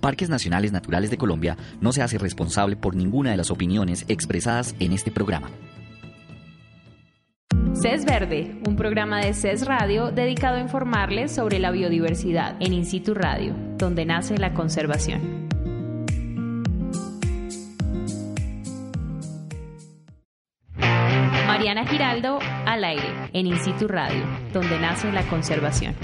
Parques Nacionales Naturales de Colombia no se hace responsable por ninguna de las opiniones expresadas en este programa. CES Verde, un programa de CES Radio dedicado a informarles sobre la biodiversidad en In situ Radio, donde nace la conservación. Mariana Giraldo al aire en In situ Radio, donde nace la conservación.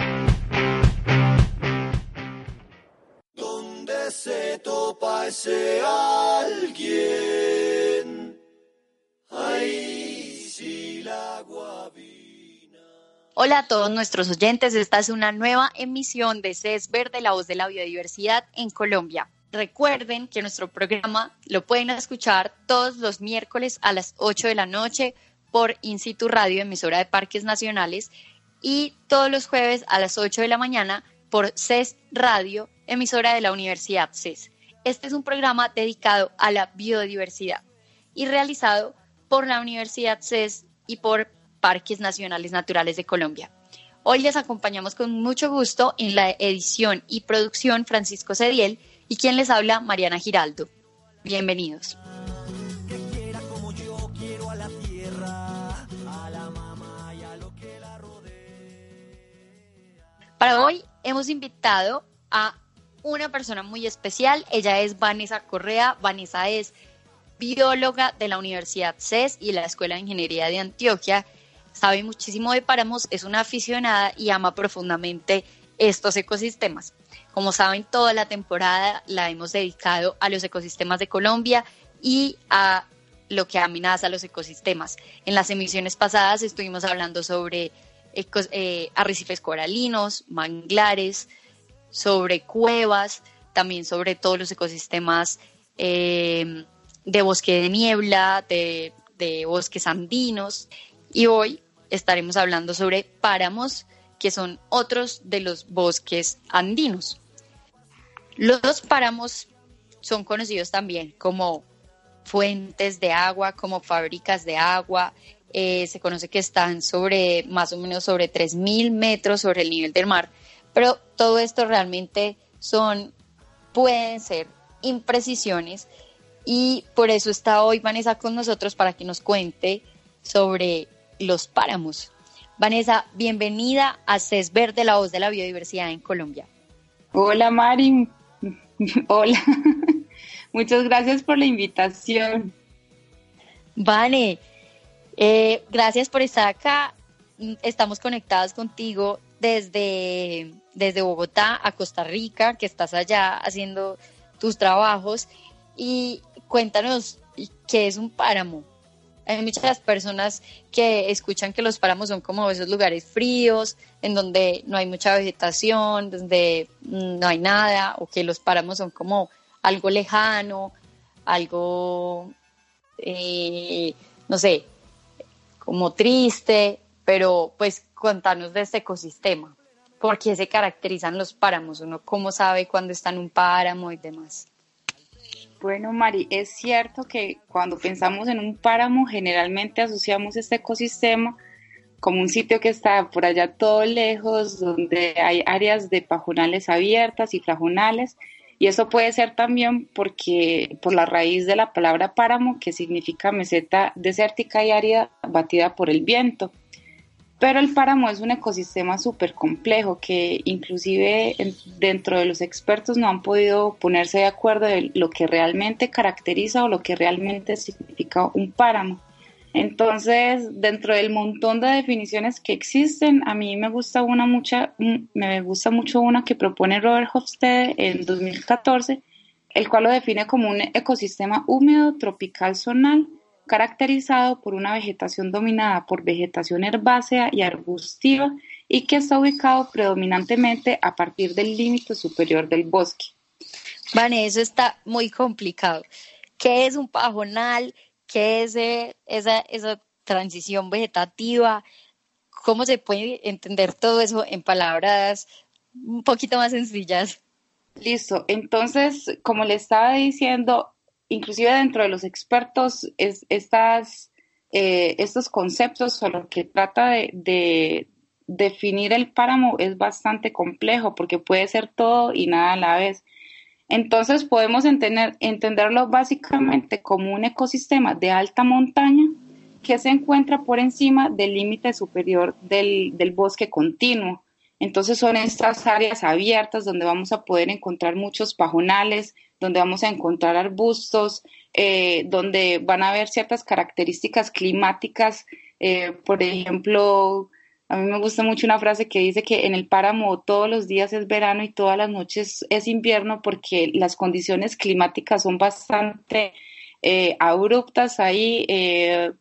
Hola a todos nuestros oyentes, esta es una nueva emisión de CES Verde, la voz de la biodiversidad en Colombia. Recuerden que nuestro programa lo pueden escuchar todos los miércoles a las 8 de la noche por In situ Radio, emisora de Parques Nacionales, y todos los jueves a las 8 de la mañana por CES Radio, emisora de la Universidad CES. Este es un programa dedicado a la biodiversidad y realizado por la Universidad CES y por Parques Nacionales Naturales de Colombia. Hoy les acompañamos con mucho gusto en la edición y producción Francisco Cediel y quien les habla Mariana Giraldo. Bienvenidos. Para hoy hemos invitado a una persona muy especial. Ella es Vanessa Correa. Vanessa es bióloga de la Universidad CES y la Escuela de Ingeniería de Antioquia. Sabe muchísimo de páramos, es una aficionada y ama profundamente estos ecosistemas. Como saben, toda la temporada la hemos dedicado a los ecosistemas de Colombia y a lo que amenaza a los ecosistemas. En las emisiones pasadas estuvimos hablando sobre eh, arrecifes coralinos, manglares, sobre cuevas, también sobre todos los ecosistemas eh, de bosque de niebla, de, de bosques andinos. Y hoy estaremos hablando sobre páramos, que son otros de los bosques andinos. Los páramos son conocidos también como fuentes de agua, como fábricas de agua. Eh, se conoce que están sobre más o menos sobre 3.000 metros sobre el nivel del mar, pero todo esto realmente son, pueden ser imprecisiones y por eso está hoy Vanessa con nosotros para que nos cuente sobre los páramos. Vanessa, bienvenida a CES Verde, la voz de la biodiversidad en Colombia. Hola Mari, hola. Muchas gracias por la invitación. Vane, eh, gracias por estar acá. Mm, Estamos conectadas contigo desde, desde Bogotá a Costa Rica, que estás allá haciendo tus trabajos. Y cuéntanos qué es un páramo. Hay muchas personas que escuchan que los páramos son como esos lugares fríos, en donde no hay mucha vegetación, donde no hay nada, o que los páramos son como algo lejano, algo, eh, no sé, como triste, pero pues contanos de este ecosistema. ¿Por qué se caracterizan los páramos? ¿Uno cómo sabe cuándo está en un páramo y demás? Bueno, Mari, es cierto que cuando pensamos en un páramo, generalmente asociamos este ecosistema como un sitio que está por allá todo lejos, donde hay áreas de pajonales abiertas y flajonales, y eso puede ser también porque por la raíz de la palabra páramo, que significa meseta desértica y árida batida por el viento. Pero el páramo es un ecosistema súper complejo que inclusive en- dentro de los expertos no han podido ponerse de acuerdo de lo que realmente caracteriza o lo que realmente significa un páramo. Entonces, dentro del montón de definiciones que existen, a mí me gusta una mucha, me gusta mucho una que propone Robert Hofstede en 2014, el cual lo define como un ecosistema húmedo tropical zonal caracterizado por una vegetación dominada por vegetación herbácea y arbustiva y que está ubicado predominantemente a partir del límite superior del bosque. Vane, eso está muy complicado. ¿Qué es un pajonal? qué es eh, esa, esa transición vegetativa, cómo se puede entender todo eso en palabras un poquito más sencillas. Listo, entonces, como le estaba diciendo, inclusive dentro de los expertos, es, estas, eh, estos conceptos o lo que trata de, de, definir el páramo es bastante complejo porque puede ser todo y nada a la vez. Entonces podemos entender, entenderlo básicamente como un ecosistema de alta montaña que se encuentra por encima del límite superior del, del, bosque continuo. Entonces son estas áreas abiertas donde vamos a poder encontrar muchos pajonales, donde vamos a encontrar arbustos, eh, donde van a haber ciertas características climáticas, eh, por ejemplo, a mí me gusta mucho una frase que dice que en el páramo todos los días es verano y todas las noches es invierno porque las condiciones climáticas son bastante eh, abruptas ahí.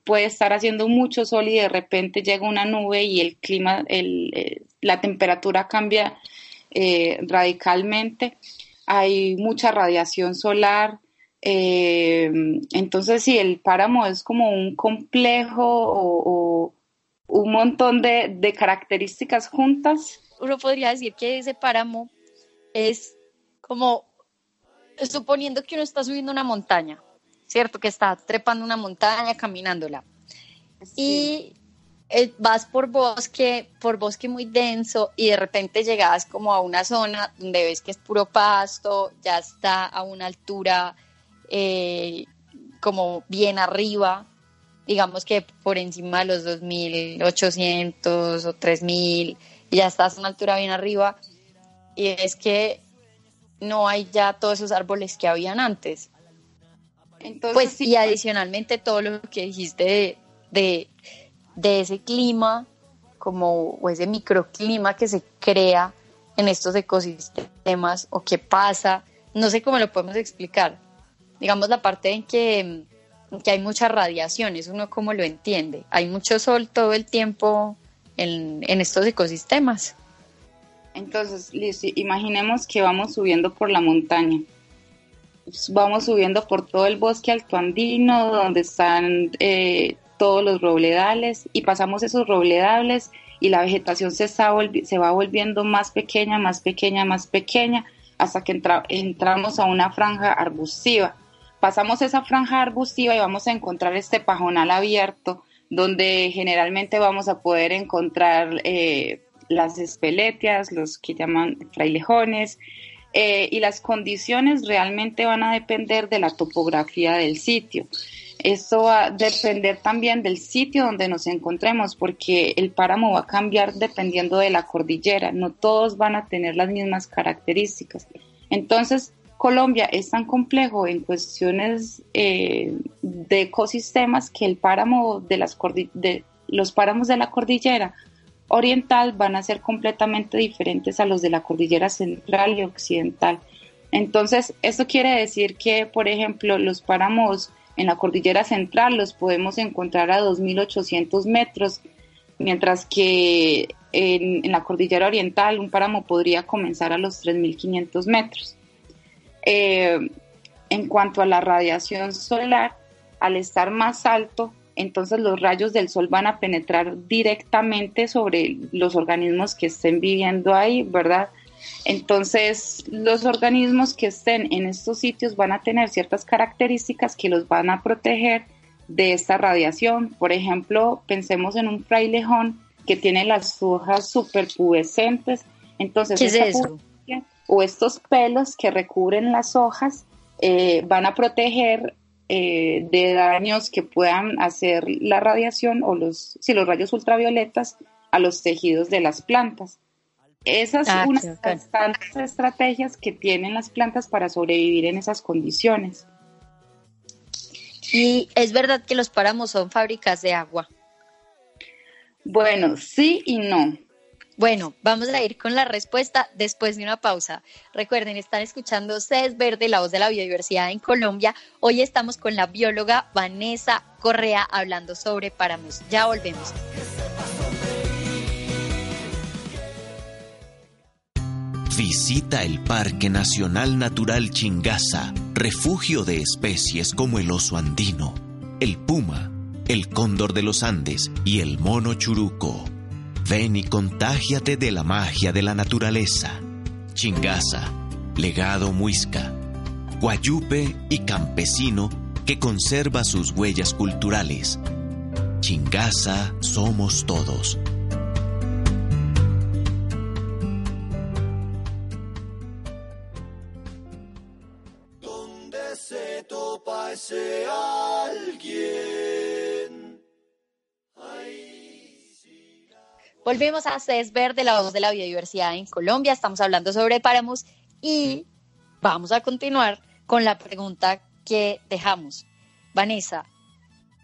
Puede estar haciendo mucho sol y de repente llega una nube y el clima, el, la temperatura cambia radicalmente. Hay mucha radiación solar. Eh, entonces, sí, el páramo es como un complejo o, o un montón de, de, características juntas. Uno podría decir que ese páramo es como suponiendo que uno está subiendo una montaña, ¿cierto? Que está trepando una montaña, caminándola. Sí. Y vas por bosque, por bosque muy denso y de repente llegas como a una zona donde ves que es puro pasto, ya está a una altura eh, como bien arriba, digamos que por encima de los 2.800 o 3.000, ya estás a una altura bien arriba, y es que no hay ya todos esos árboles que habían antes. Entonces, pues, sí, y adicionalmente todo lo que dijiste de, de, de, ese clima, como, o ese microclima que se crea en estos ecosistemas, o qué pasa, no sé cómo lo podemos explicar. Digamos la parte en que que hay mucha radiación, eso uno cómo lo entiende. Hay mucho sol todo el tiempo en, en estos ecosistemas. Entonces, Liz, imaginemos que vamos subiendo por la montaña. Vamos subiendo por todo el bosque altoandino, donde están eh, todos los robledales, y pasamos esos robledales y la vegetación se, está se va volviendo más pequeña, más pequeña, más pequeña, hasta que entra entramos a una franja arbustiva pasamos esa franja arbustiva y vamos a encontrar este pajonal abierto, donde generalmente vamos a poder encontrar eh, las espeletias, los que llaman frailejones, eh, y las condiciones realmente van a depender de la topografía del sitio. Esto va a depender también del sitio donde nos encontremos, porque el páramo va a cambiar dependiendo de la cordillera. No todos van a tener las mismas características. Entonces, Colombia es tan complejo en cuestiones eh, de ecosistemas que el páramo de, las de los páramos de la cordillera oriental van a ser completamente diferentes a los de la cordillera central y occidental. Entonces, esto quiere decir que, por ejemplo, los páramos en la cordillera central los podemos encontrar a 2.800 metros, mientras que en, la cordillera oriental un páramo podría comenzar a los 3.500 metros. Eh, en cuanto a la radiación solar, al estar más alto, entonces los rayos del sol van a penetrar directamente sobre los organismos que estén viviendo ahí, ¿verdad? Entonces, los organismos que estén en estos sitios van a tener ciertas características que los van a proteger de esta radiación. Por ejemplo, pensemos en un frailejón que tiene las hojas superpubescentes. Entonces, ¿Qué es eso? o estos pelos que recubren las hojas eh, van a proteger eh, de daños que puedan hacer la radiación o los, si los rayos ultravioletas a los tejidos de las plantas. Esas son ah, unas okay. tantas estrategias que tienen las plantas para sobrevivir en esas condiciones. Y es verdad que los páramos son fábricas de agua. Bueno, sí y no. Bueno, vamos a ir con la respuesta después de una pausa. Recuerden, están escuchando CES Verde, la voz de la biodiversidad en Colombia. Hoy estamos con la bióloga Vanessa Correa hablando sobre páramos. Ya volvemos. Visita el Parque Nacional Natural Chingaza, refugio de especies como el oso andino el puma, el cóndor de los Andes y el mono churuco. Ven y contágiate de la magia de la naturaleza. Chingaza, legado muisca, guayupe y campesino que conserva sus huellas culturales. Chingaza somos todos. Volvemos a CES Verde, la voz de la biodiversidad en Colombia. Estamos hablando sobre páramos y vamos a continuar con la pregunta que dejamos. Vanessa,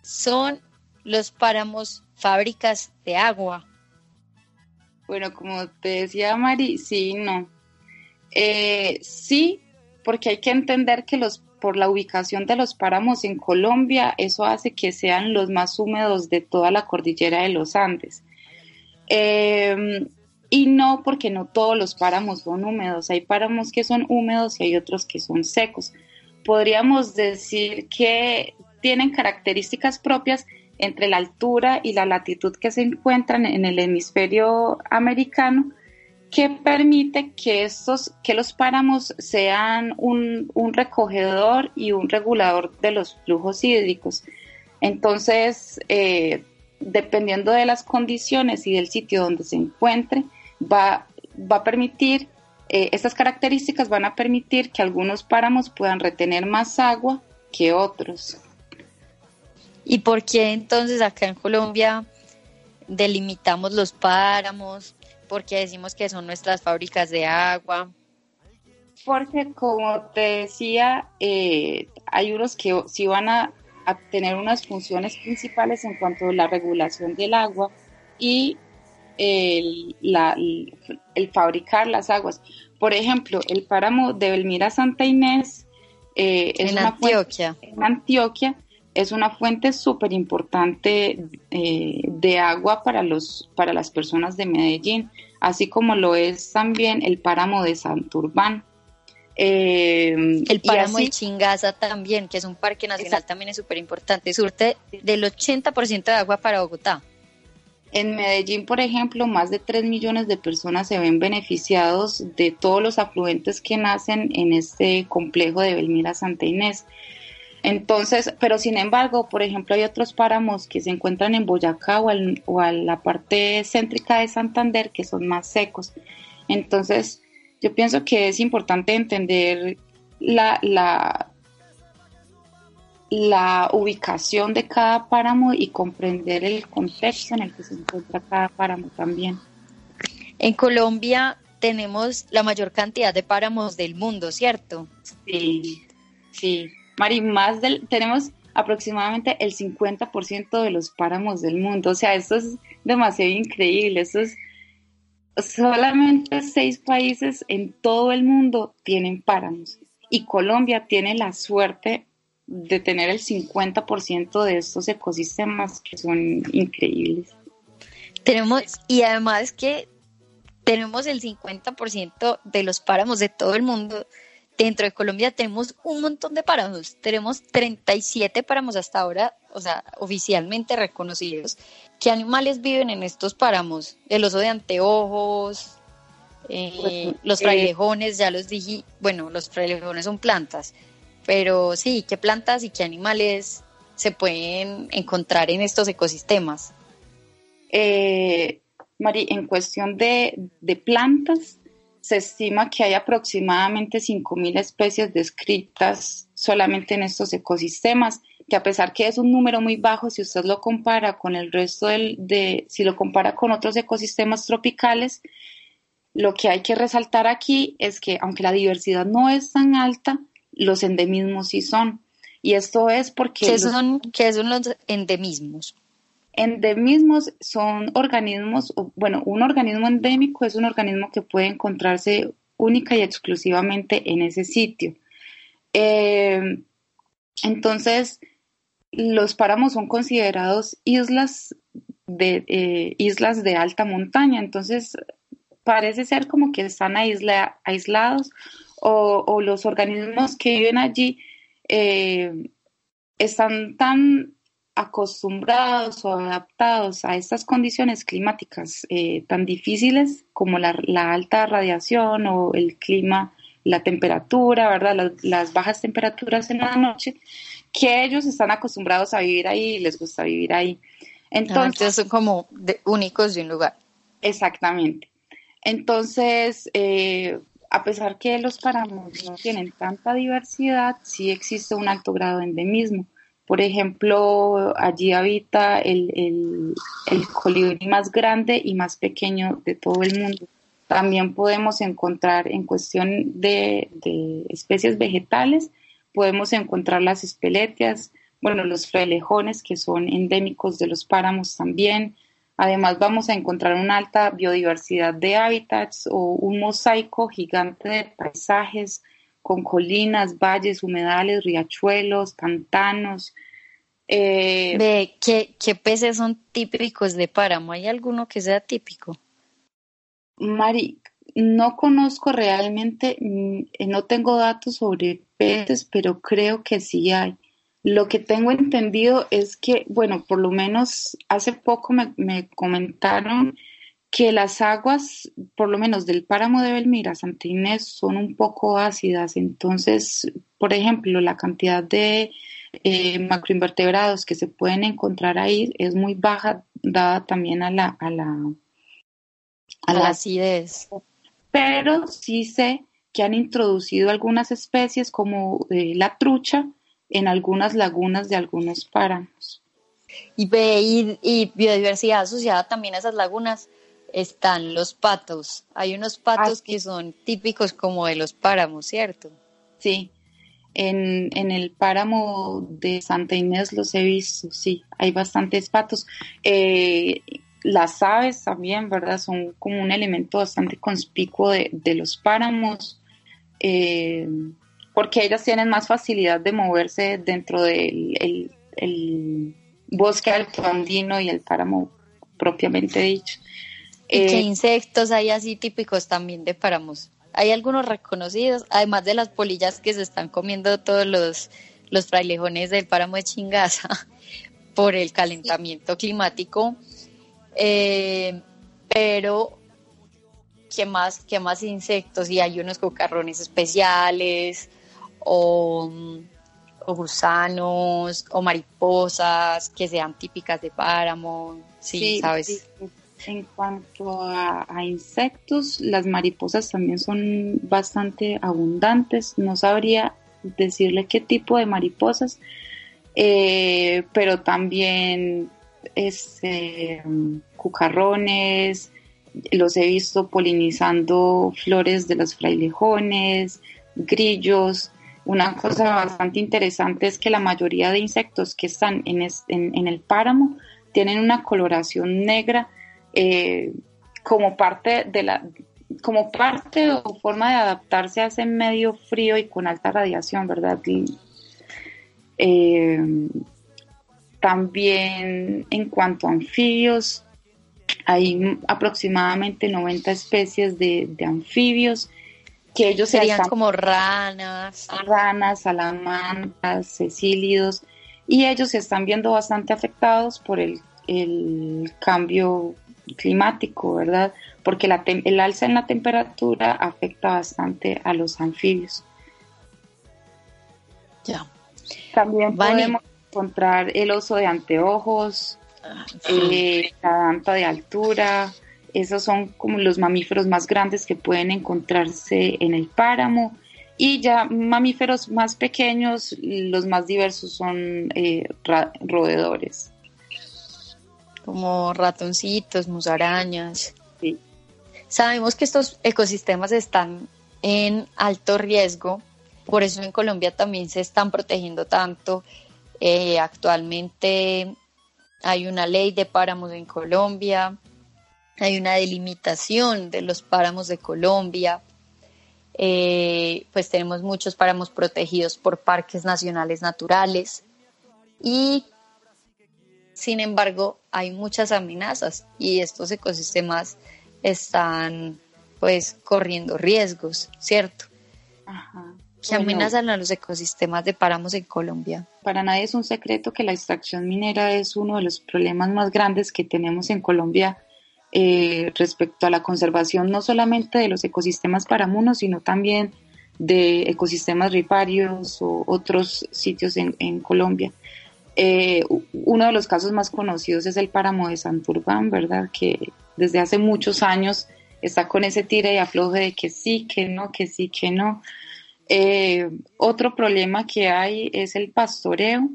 ¿son los páramos fábricas de agua? Bueno, como te decía Mari, sí, no. Eh, sí, porque hay que entender que los por la ubicación de los páramos en Colombia, eso hace que sean los más húmedos de toda la cordillera de los Andes. Eh, y no porque no todos los páramos son húmedos, hay páramos que son húmedos y hay otros que son secos. Podríamos decir que tienen características propias entre la altura y la latitud que se encuentran en el hemisferio americano que permite que estos, que los páramos sean un, un recogedor y un regulador de los flujos hídricos. Entonces, eh, dependiendo de las condiciones y del sitio donde se encuentre, va, va a permitir, eh, estas características van a permitir que algunos páramos puedan retener más agua que otros. ¿Y por qué entonces acá en Colombia delimitamos los páramos? ¿Por qué decimos que son nuestras fábricas de agua? Porque como te decía, eh, hay unos que sí van a, a tener unas funciones principales en cuanto a la regulación del agua y el, la- el- el fabricar las aguas. Por ejemplo, el páramo de Belmira Santa Inés eh, es en una fuente- Antioquia. en Antioquia es una fuente súper importante eh, de agua para, los, para las personas de Medellín, así como lo es también el páramo de Santurbán. Eh, El páramo así- de Chingaza también, que es un parque nacional Exacto. también es súper importante. Surte del 80% de agua para Bogotá. En Medellín, por ejemplo, más de 3 millones de personas se ven beneficiados de todos los afluentes que nacen en este complejo de Belmira Santa Inés. Entonces, pero sin embargo, por ejemplo, hay otros páramos que se encuentran en Boyacá o, al- o a la parte céntrica de Santander que son más secos. Entonces, yo pienso que es importante entender la, la, la ubicación de cada páramo y comprender el contexto en el que se encuentra cada páramo también. En Colombia tenemos la mayor cantidad de páramos del mundo, ¿cierto? Sí, sí. Mari, más del, tenemos aproximadamente el 50% de los páramos del mundo. O sea, esto es demasiado increíble. Esto es solamente seis países en todo el mundo tienen páramos. Y Colombia tiene la suerte de tener el 50% de estos ecosistemas que son increíbles. Tenemos, y además que tenemos el 50% de los páramos de todo el mundo. Dentro de Colombia tenemos un montón de páramos. Tenemos 37 páramos hasta ahora, o sea, oficialmente reconocidos. ¿Qué animales viven en estos páramos? El oso de anteojos, eh, Pues, los eh, frailejones, ya los dije. Bueno, los frailejones son plantas, pero sí, ¿qué plantas y qué animales se pueden encontrar en estos ecosistemas? Eh, Mari, en cuestión de, de plantas, se estima que hay aproximadamente 5.000 especies descritas solamente en estos ecosistemas, que a pesar que es un número muy bajo, si usted lo compara con el resto del, de, si lo compara con otros ecosistemas tropicales, lo que hay que resaltar aquí es que aunque la diversidad no es tan alta, los endemismos sí son. Y esto es porque ¿Qué los- son, qué son los endemismos? Endemismos son organismos, bueno, un organismo endémico es un organismo que puede encontrarse única y exclusivamente en ese sitio. Eh, entonces, los páramos son considerados islas de, eh, islas de alta montaña, entonces parece ser como que están aisla- aislados o, o los organismos que viven allí eh, están tan acostumbrados o adaptados a estas condiciones climáticas eh, tan difíciles como la, alta radiación o el clima, la temperatura, ¿verdad? Las, bajas temperaturas en la noche, que ellos están acostumbrados a vivir ahí y les gusta vivir ahí. Entonces, son como únicos de un lugar. Exactamente. Entonces, eh, a pesar que los páramos no tienen tanta diversidad, sí existe un alto grado de endemismo. Por ejemplo, allí habita el, colibrí más grande y más pequeño de todo el mundo. También podemos encontrar en cuestión de, especies vegetales, podemos encontrar las espeletias, bueno, los frailejones que son endémicos de los páramos también. Además vamos a encontrar una alta biodiversidad de hábitats o un mosaico gigante de paisajes, con colinas, valles, humedales, riachuelos, pantanos. Eh, ¿qué, ¿qué, peces son típicos de páramo? ¿Hay alguno que sea típico? Mari, no conozco realmente, mm, no tengo datos sobre peces, pero creo que sí hay. Lo que tengo entendido es que, bueno, por lo menos hace poco me, me comentaron que las aguas, por lo menos del páramo de Belmira, Santa Inés, son un poco ácidas. Entonces, por ejemplo, la cantidad de eh, macroinvertebrados que se pueden encontrar ahí es muy baja, dada también a la, a la, a la acidez. Pero sí sé que han introducido algunas especies como eh, la trucha en algunas lagunas de algunos páramos. Y, y, y biodiversidad asociada también a esas lagunas están los patos. Hay unos patos ah, que son típicos como de los páramos, ¿cierto? Sí, en, en, el páramo de Santa Inés los he visto, sí, hay bastantes patos. Eh, las aves también, ¿verdad? Son como un elemento bastante conspicuo de, de los páramos, eh, porque ellas tienen más facilidad de moverse dentro del el, el bosque y el páramo propiamente dicho. ¿Y qué eh, insectos hay así típicos también de páramos? Hay algunos reconocidos, además de las polillas que se están comiendo todos los, los frailejones del páramo de Chingaza por el calentamiento climático. Eh, pero, ¿qué más, ¿qué más insectos? Y hay unos cocarrones especiales, o, gusanos, o mariposas que sean típicas de páramo. Sí, ¿sabes? En cuanto a, insectos, las mariposas también son bastante abundantes. No sabría decirle qué tipo de mariposas, eh, pero también este, cucarrones, los he visto polinizando flores de los frailejones, grillos. Una cosa bastante interesante es que la mayoría de insectos que están en el páramo tienen una coloración negra eh, como parte de la como parte o forma de adaptarse a ese medio frío y con alta radiación, ¿verdad? Eh, también en cuanto a anfibios, hay aproximadamente 90 especies de, anfibios que ellos serían como ranas, ranas, salamandras, cecílidos, y ellos se están viendo bastante afectados por el, el cambio climático, ¿verdad? Porque la el alza en la temperatura afecta bastante a los anfibios. Ya. También podemos encontrar el oso de anteojos, ah, eh, la danta de altura. Esos son como los mamíferos más grandes que pueden encontrarse en el páramo. Y ya mamíferos más pequeños, los más diversos son eh, roedores como ratoncitos, musarañas. Sabemos que estos ecosistemas están en alto riesgo, por eso en Colombia también se están protegiendo tanto. Eh, actualmente hay una ley de páramos en Colombia, hay una delimitación de los páramos de Colombia, eh, pues tenemos muchos páramos protegidos por parques nacionales naturales y sin embargo, hay muchas amenazas y estos ecosistemas están pues corriendo riesgos, ¿cierto? que amenazan a los ecosistemas de páramos en Colombia. Para nadie es un secreto que la extracción minera es uno de los problemas más grandes que tenemos en Colombia eh, respecto a la conservación no solamente de los ecosistemas paramunos, sino también de ecosistemas riparios o otros sitios en, Colombia. Eh, uno de los casos más conocidos es el páramo de Santurbán, ¿verdad? Que desde hace muchos años está con ese tira y afloje de que sí, que no, que sí, que no. Eh, otro problema que hay es el pastoreo.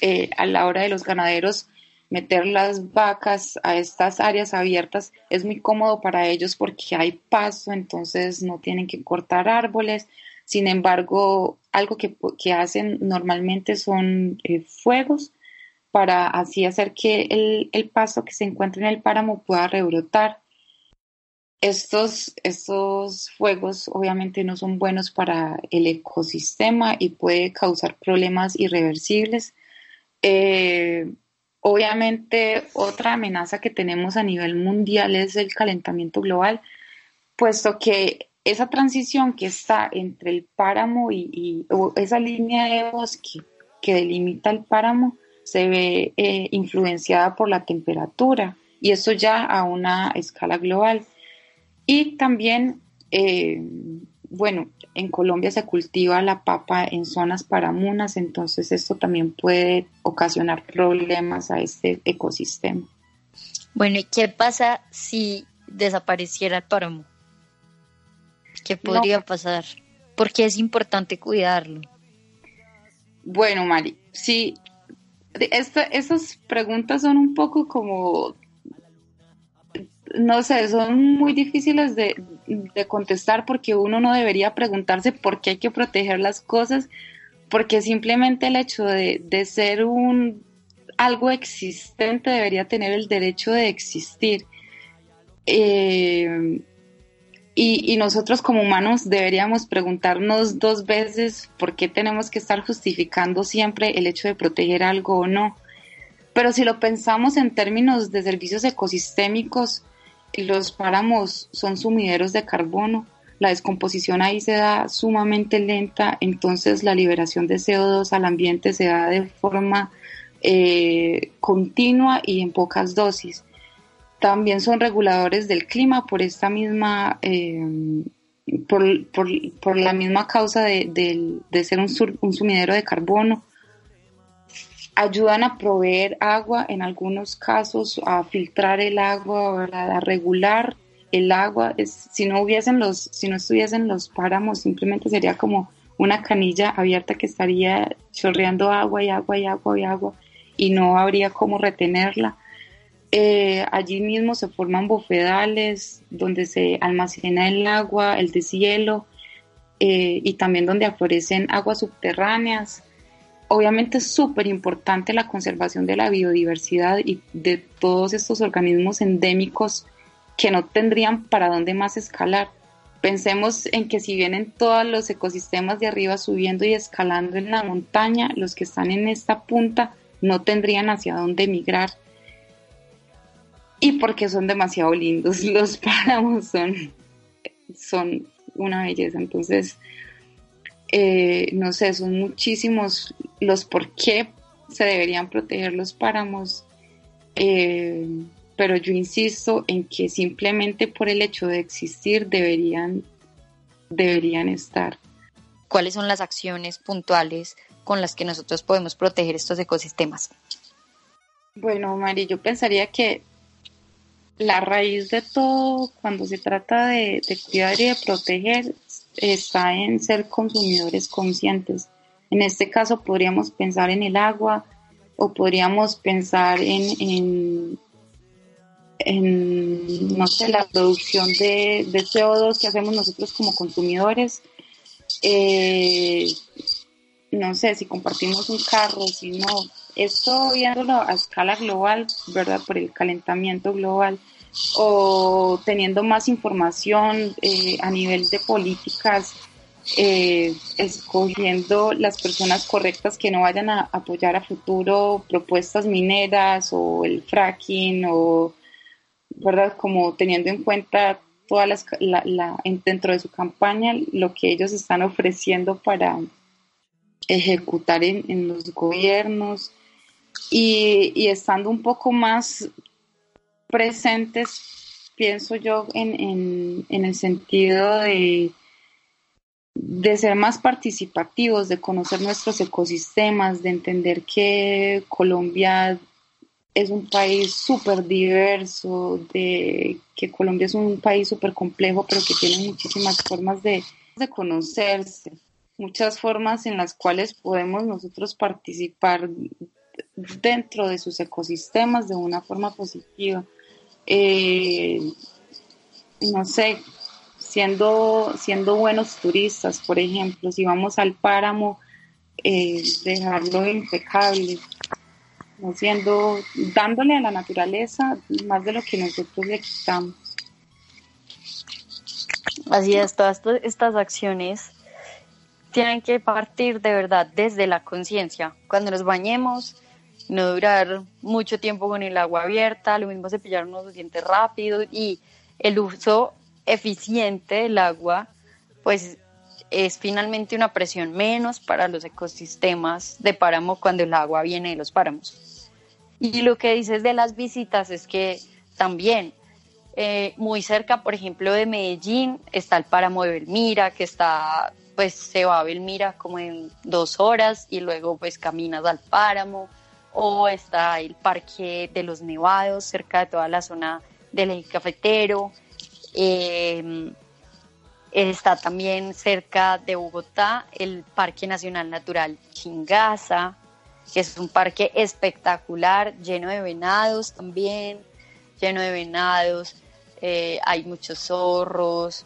Eh, a la hora de los ganaderos meter las vacas a estas áreas abiertas es muy cómodo para ellos porque hay paso, entonces no tienen que cortar árboles. Sin embargo, algo que, hacen normalmente son eh, fuegos para así hacer que el, el paso que se encuentra en el páramo pueda rebrotar. Estos, estos fuegos obviamente no son buenos para el ecosistema y puede causar problemas irreversibles. Eh, obviamente otra amenaza que tenemos a nivel mundial es el calentamiento global, puesto que esa transición que está entre el páramo y, esa línea de bosque que delimita el páramo se ve eh, influenciada por la temperatura y eso ya a una escala global. Y también, eh, bueno, en Colombia se cultiva la papa en zonas paramunas, entonces esto también puede ocasionar problemas a este ecosistema. Bueno, ¿y qué pasa si desapareciera el páramo? ¿Qué podría pasar? Porque es importante cuidarlo. Bueno, Mari, sí, estas preguntas son un poco como no sé, son muy difíciles de, contestar porque uno no debería preguntarse por qué hay que proteger las cosas, porque simplemente el hecho de, ser un algo existente debería tener el derecho de existir. Eh, y, nosotros como humanos deberíamos preguntarnos dos veces por qué tenemos que estar justificando siempre el hecho de proteger algo o no. Pero si lo pensamos en términos de servicios ecosistémicos, los páramos son sumideros de carbono, la descomposición ahí se da sumamente lenta, entonces la liberación de CO2 al ambiente se da de forma eh, continua y en pocas dosis. También son reguladores del clima por esta misma, eh, por, la misma causa de, ser un sumidero de carbono ayudan a proveer agua, en algunos casos a filtrar el agua, a regular el agua. si no hubiesen los, si no estuviesen los páramos, simplemente sería como una canilla abierta que estaría chorreando agua y agua y agua y agua y no habría cómo retenerla. Eh, allí mismo se forman bofedales donde se almacena el agua, el deshielo eh, y también donde aflorecen aguas subterráneas obviamente es súper importante la conservación de la biodiversidad y de todos estos organismos endémicos que no tendrían para dónde más escalar. Pensemos en que si vienen todos los ecosistemas de arriba subiendo y escalando en la montaña, los que están en esta punta no tendrían hacia dónde migrar. Y porque son demasiado lindos, los páramos son, son una belleza. Entonces, eh, no sé, son muchísimos los por qué se deberían proteger los páramos, eh, pero yo insisto en que simplemente por el hecho de existir deberían, deberían estar. ¿Cuáles son las acciones puntuales con las que nosotros podemos proteger estos ecosistemas? Bueno, Mari, yo pensaría que la raíz de todo cuando se trata de cuidar y de proteger está en ser consumidores conscientes. En este caso podríamos pensar en el agua o podríamos pensar en, no sé, la producción de, CO2 que hacemos nosotros como consumidores. Eh, no sé, si compartimos un carro, si no, esto viéndolo a escala global, ¿verdad? Por el calentamiento global o teniendo más información eh, a nivel de políticas, eh, escogiendo las personas correctas que no vayan a apoyar a futuro propuestas mineras o el fracking o, ¿verdad? Como teniendo en cuenta toda la, dentro de su campaña lo que ellos están ofreciendo para ejecutar en, los gobiernos y, estando un poco más presentes, pienso yo, en, en el sentido de de ser más participativos, de conocer nuestros ecosistemas, de entender que Colombia es un país súper diverso, de que Colombia es un país súper complejo, pero que tiene muchísimas formas de, de conocerse, muchas formas en las cuales podemos nosotros participar dentro de sus ecosistemas de una forma positiva. Eh, no sé, siendo, siendo buenos turistas, por ejemplo, si vamos al páramo, eh, dejarlo impecable, siendo, dándole a la naturaleza más de lo que nosotros le quitamos. Así es, todas estas acciones tienen que partir de verdad desde la conciencia. Cuando nos bañemos, no durar mucho tiempo con el agua abierta, lo mismo cepillarnos los dientes rápido y el uso eficiente del agua, pues es finalmente una presión menos para los ecosistemas de páramo cuando el agua viene de los páramos. Y lo que dices de las visitas es que también eh, muy cerca, por ejemplo, de Medellín está el páramo de Belmira, que está, pues se va a Belmira como en dos horas y luego pues caminas al páramo, o está el Parque de los Nevados, cerca de toda la zona del eje cafetero, eh, está también cerca de Bogotá el Parque Nacional Natural Chingaza, que es un parque espectacular, lleno de venados también, lleno de venados, eh, hay muchos zorros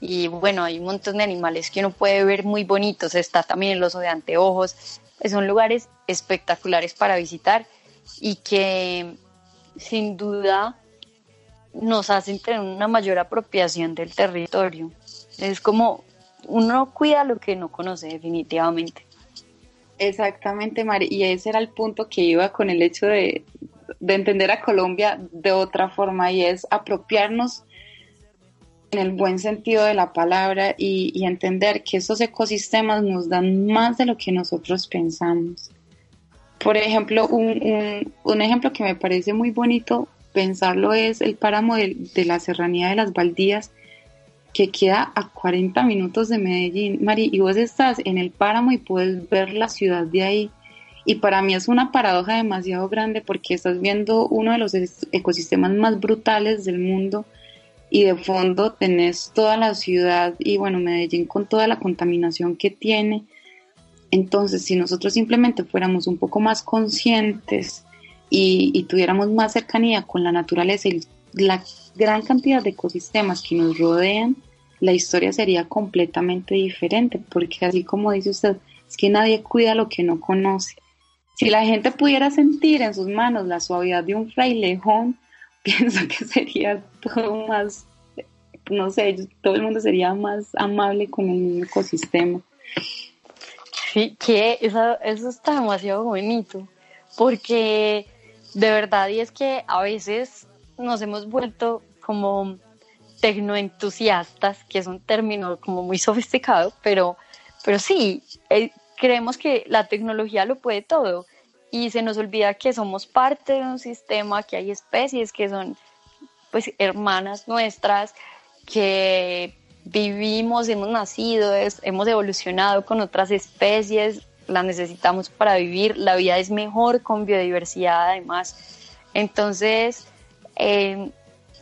y bueno, hay un montón de animales que uno puede ver muy bonitos, está también el oso de anteojos, son lugares espectaculares para visitar y que sin duda nos hacen tener una mayor apropiación del territorio. Es como uno cuida lo que no conoce definitivamente. Exactamente, Mari, y ese era el punto que iba con el hecho de, entender a Colombia de otra forma y es apropiarnos en el buen sentido de la palabra y, entender que esos ecosistemas nos dan más de lo que nosotros pensamos. Por ejemplo, un, un ejemplo que me parece muy bonito pensarlo es el páramo de, la serranía de las Baldías, que queda a 40 minutos de Medellín, Mari, y vos estás en el páramo y puedes ver la ciudad de ahí. Y para mí es una paradoja demasiado grande porque estás viendo uno de los ecosistemas más brutales del mundo y de fondo tenés toda la ciudad y bueno, Medellín con toda la contaminación que tiene. Entonces, si nosotros simplemente fuéramos un poco más conscientes y, tuviéramos más cercanía con la naturaleza y la gran cantidad de ecosistemas que nos rodean, la historia sería completamente diferente, porque así como dice usted, es que nadie cuida lo que no conoce. Si la gente pudiera sentir en sus manos la suavidad de un frailejón, pienso que sería todo más, no sé, todo el mundo sería más amable con el ecosistema. Sí, que eso, eso está demasiado bonito, porque de verdad, y es que a veces nos hemos vuelto como tecnoentusiastas, que es un término como muy sofisticado, pero, pero sí, eh, creemos que la tecnología lo puede todo y se nos olvida que somos parte de un sistema, que hay especies que son pues hermanas nuestras, que vivimos, hemos nacido, hemos evolucionado con otras especies, la necesitamos para vivir, la vida es mejor con biodiversidad además. Entonces, eh,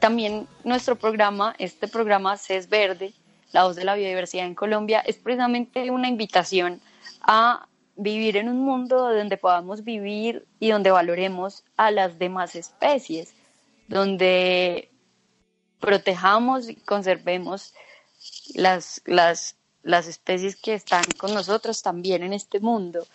también nuestro programa, este programa CES Verde, la voz de la biodiversidad en Colombia, es precisamente una invitación a vivir en un mundo donde podamos vivir y donde valoremos a las demás especies, donde protejamos y conservemos las, las las especies que están con nosotros también en este mundo.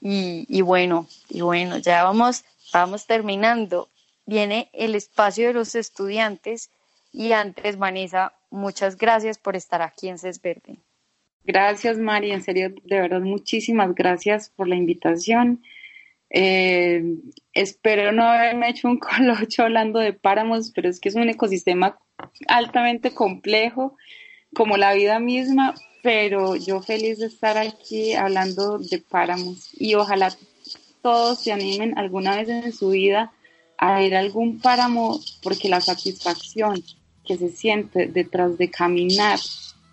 Y, bueno, y bueno, ya vamos, vamos terminando. Viene el espacio de los estudiantes y antes, Vanessa, muchas gracias por estar aquí en CES Verde. Gracias, Mari, en serio, de verdad, muchísimas gracias por la invitación. Eh, espero no haberme hecho un colocho hablando de páramos, pero es que es un ecosistema altamente complejo, como la vida misma, pero yo feliz de estar aquí hablando de páramos y ojalá todos se animen alguna vez en su vida a ir a algún páramo porque la satisfacción que se siente detrás de caminar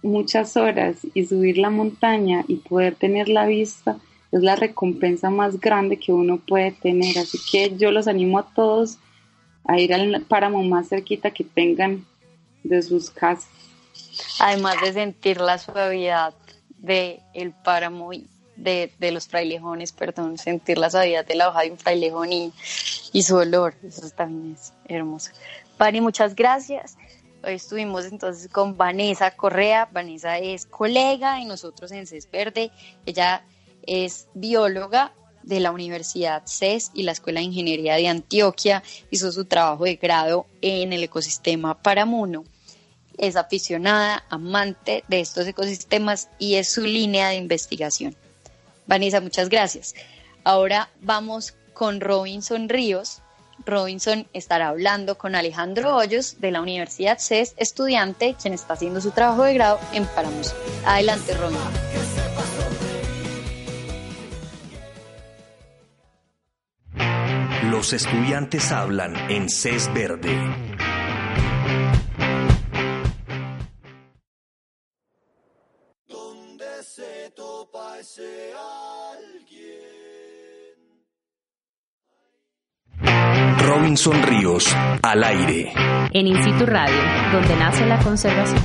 muchas horas y subir la montaña y poder tener la vista es la recompensa más grande que uno puede tener. Así que yo los animo a todos a ir al páramo más cerquita que tengan de sus casas. Además de sentir la suavidad del el páramo y de, los frailejones, perdón, sentir la suavidad de la hoja de un frailejón y, y su olor, eso también es hermoso. Pani, muchas gracias. Hoy estuvimos entonces con Vanessa Correa. Vanessa es colega de nosotros en CES Verde. Ella es bióloga de la Universidad CES y la Escuela de Ingeniería de Antioquia. Hizo su trabajo de grado en el ecosistema Paramuno. Es aficionada, amante de estos ecosistemas y es su línea de investigación. Vanessa, muchas gracias. Ahora vamos con Robinson Ríos. Robinson estará hablando con Alejandro Hoyos de la Universidad CES, estudiante quien está haciendo su trabajo de grado en Paramus. Adelante, Robinson. Los estudiantes hablan en CES Verde. Robinson Ríos, al aire. En Instituto Radio, donde nace la conservación.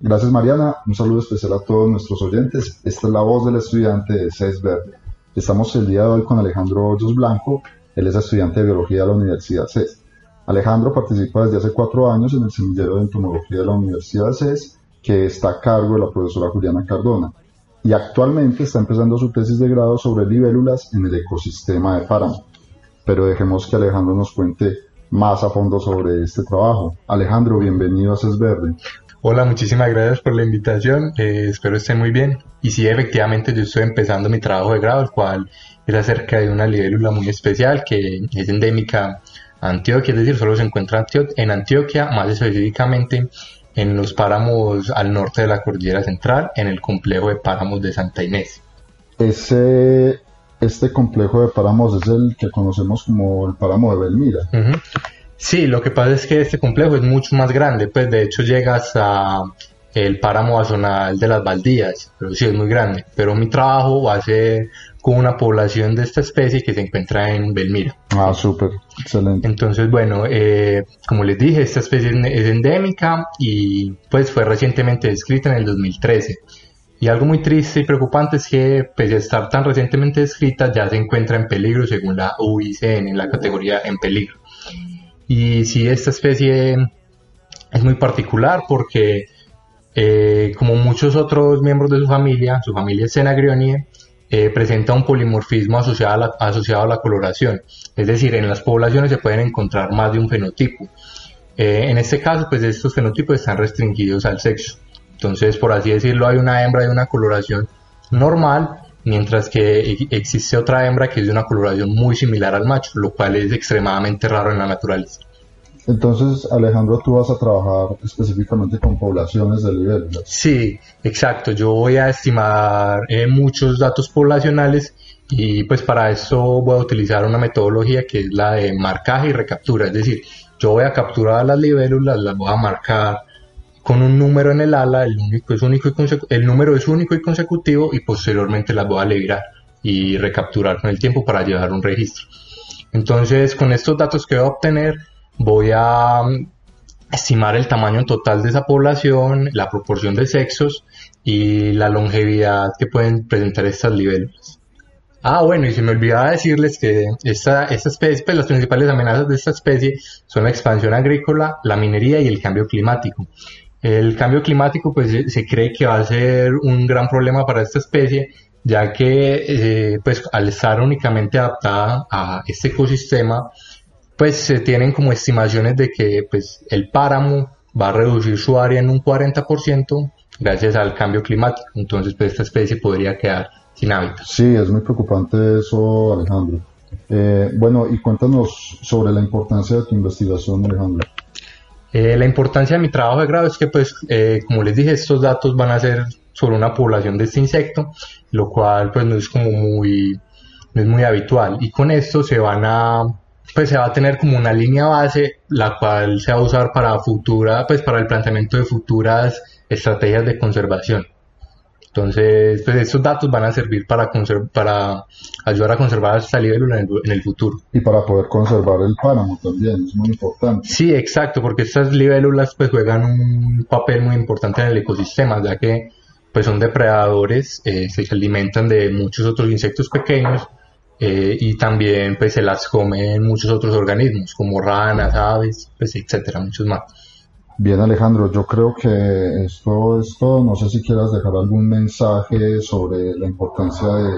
Gracias Mariana, un saludo especial a todos nuestros oyentes. Esta es la voz del estudiante de CES Verde. Estamos el día de hoy con Alejandro Hoyos Blanco, él es estudiante de biología de la Universidad CES. Alejandro participa desde hace cuatro años en el semillero de entomología de la Universidad CES que está a cargo de la profesora Juliana Cardona, y actualmente está empezando su tesis de grado sobre libélulas en el ecosistema de páramo. Pero dejemos que Alejandro nos cuente más a fondo sobre este trabajo. Alejandro, bienvenido a CES Verde. Hola, muchísimas gracias por la invitación. Eh, espero estén muy bien. Y sí, efectivamente, yo estoy empezando mi trabajo de grado, el cual es acerca de una libélula muy especial que es endémica a Antioquia, es decir, solo se encuentra en Antioquia, más específicamente en los páramos al norte de la cordillera central, en el complejo de páramos de Santa Inés. Ese, este complejo de páramos es el que conocemos como el páramo de Belmira. Sí, lo que pasa es que este complejo es mucho más grande, pues de hecho llega hasta el páramo azonal de las Baldías, pero sí es muy grande. Pero mi trabajo va a ser con una población de esta especie que se encuentra en Belmira. Ah, súper, excelente. Entonces, bueno, eh, como les dije, esta especie es endémica y pues fue recientemente descrita en el 2013. Y algo muy triste y preocupante es que, pese a estar tan recientemente descrita, ya se encuentra en peligro según la UICN, en la categoría en peligro. Y sí, esta especie es muy particular porque, eh, como muchos otros miembros de su familia, su familia es Cenagrionie, eh, presenta un polimorfismo asociado a, la, asociado a la coloración. Es decir, en las poblaciones se pueden encontrar más de un fenotipo. Eh, en este caso, pues estos fenotipos están restringidos al sexo. Entonces, por así decirlo, hay una hembra de una coloración normal, mientras que e, existe otra hembra que es de una coloración muy similar al macho, lo cual es extremadamente raro en la naturaleza. Entonces, Alejandro, tú vas a trabajar específicamente con poblaciones de libélulas. Sí, exacto. Yo voy a estimar eh, muchos datos poblacionales y pues para eso voy a utilizar una metodología que es la de marcaje y recaptura. Es decir, yo voy a capturar las libélulas, las voy a marcar con un número en el ala, el, único es único y el número es único y consecutivo y posteriormente las voy a liberar y recapturar con el tiempo para llevar un registro. Entonces, con estos datos que voy a obtener, voy a mm, estimar el tamaño total de esa población, la proporción de sexos y la longevidad que pueden presentar estas libélulas. Ah, bueno, y se me olvidaba decirles que esta, esta pues las principales amenazas de esta especie son la expansión agrícola, la minería y el cambio climático. El cambio climático, pues se cree que va a ser un gran problema para esta especie, ya que, eh, pues al estar únicamente adaptada a este ecosistema, pues se tienen como estimaciones de que pues, el páramo va a reducir su área en un 40% gracias al cambio climático. Entonces, pues esta especie podría quedar sin hábitat. Sí, es muy preocupante eso, Alejandro. Eh, bueno, y cuéntanos sobre la importancia de tu investigación, Alejandro. Eh, la importancia de mi trabajo de grado es que, pues, eh, como les dije, estos datos van a ser sobre una población de este insecto, lo cual, pues, no es como muy, no es muy habitual. Y con esto se van a, pues, se va a tener como una línea base, la cual se va a usar para futura, pues, para el planteamiento de futuras estrategias de conservación. Entonces, pues estos datos van a servir para, para ayudar a conservar esta libélula en el, en el, futuro. Y para poder conservar el páramo también, es muy importante. Sí, exacto, porque estas libélulas pues juegan un papel muy importante en el ecosistema, ya que pues son depredadores, eh, se alimentan de muchos otros insectos pequeños eh, y también pues se las comen muchos otros organismos, como ranas, aves, pues etcétera, muchos más. Bien, Alejandro, yo creo que esto es todo. No sé si quieras dejar algún mensaje sobre la importancia de,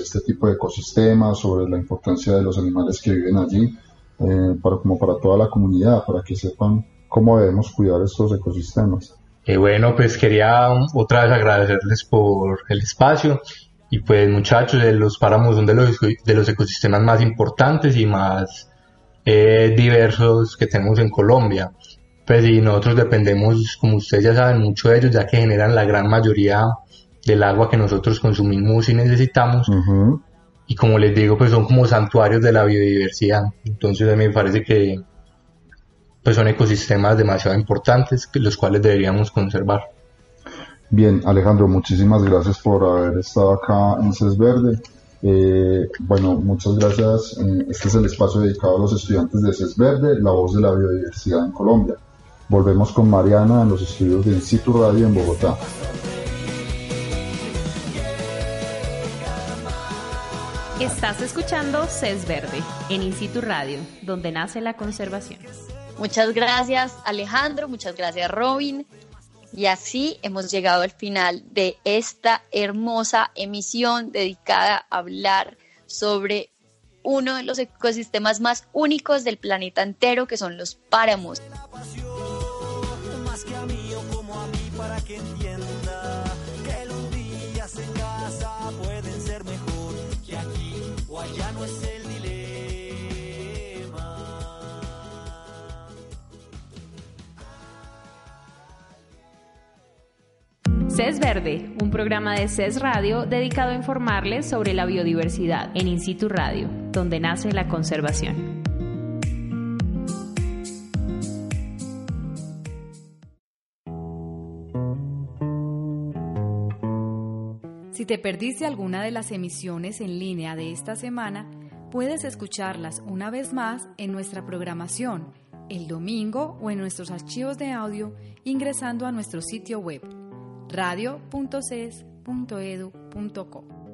este tipo de ecosistemas, sobre la importancia de los animales que viven allí, eh, para, como para toda la comunidad, para que sepan cómo debemos cuidar estos ecosistemas. Eh, bueno, pues quería otra vez agradecerles por el espacio y pues muchachos, los páramos son de los, de los ecosistemas más importantes y más eh, diversos que tenemos en Colombia. Pues sí, nosotros dependemos, como ustedes ya saben, mucho de ellos, ya que generan la gran mayoría del agua que nosotros consumimos y necesitamos. Y como les digo, pues son como santuarios de la biodiversidad. Entonces a mí me parece que pues son ecosistemas demasiado importantes, los cuales deberíamos conservar. Bien, Alejandro, muchísimas gracias por haber estado acá en CES Verde. Eh, bueno, muchas gracias. Este es el espacio dedicado a los estudiantes de CES Verde, la voz de la biodiversidad en Colombia. Volvemos con Mariana en los estudios de In Radio en Bogotá. Estás escuchando CES Verde en In Radio, donde nace la conservación. Muchas gracias Alejandro, muchas gracias Robin. Y así hemos llegado al final de esta hermosa emisión dedicada a hablar sobre uno de los ecosistemas más únicos del planeta entero, que son los páramos. CES Verde, un programa de CES Radio dedicado a informarles sobre la biodiversidad en In Situ Radio, donde nace la conservación. Si te perdiste alguna de las emisiones en línea de esta semana, puedes escucharlas una vez más en nuestra programación el domingo o en nuestros archivos de audio ingresando a nuestro sitio web radio.ces.edu.co.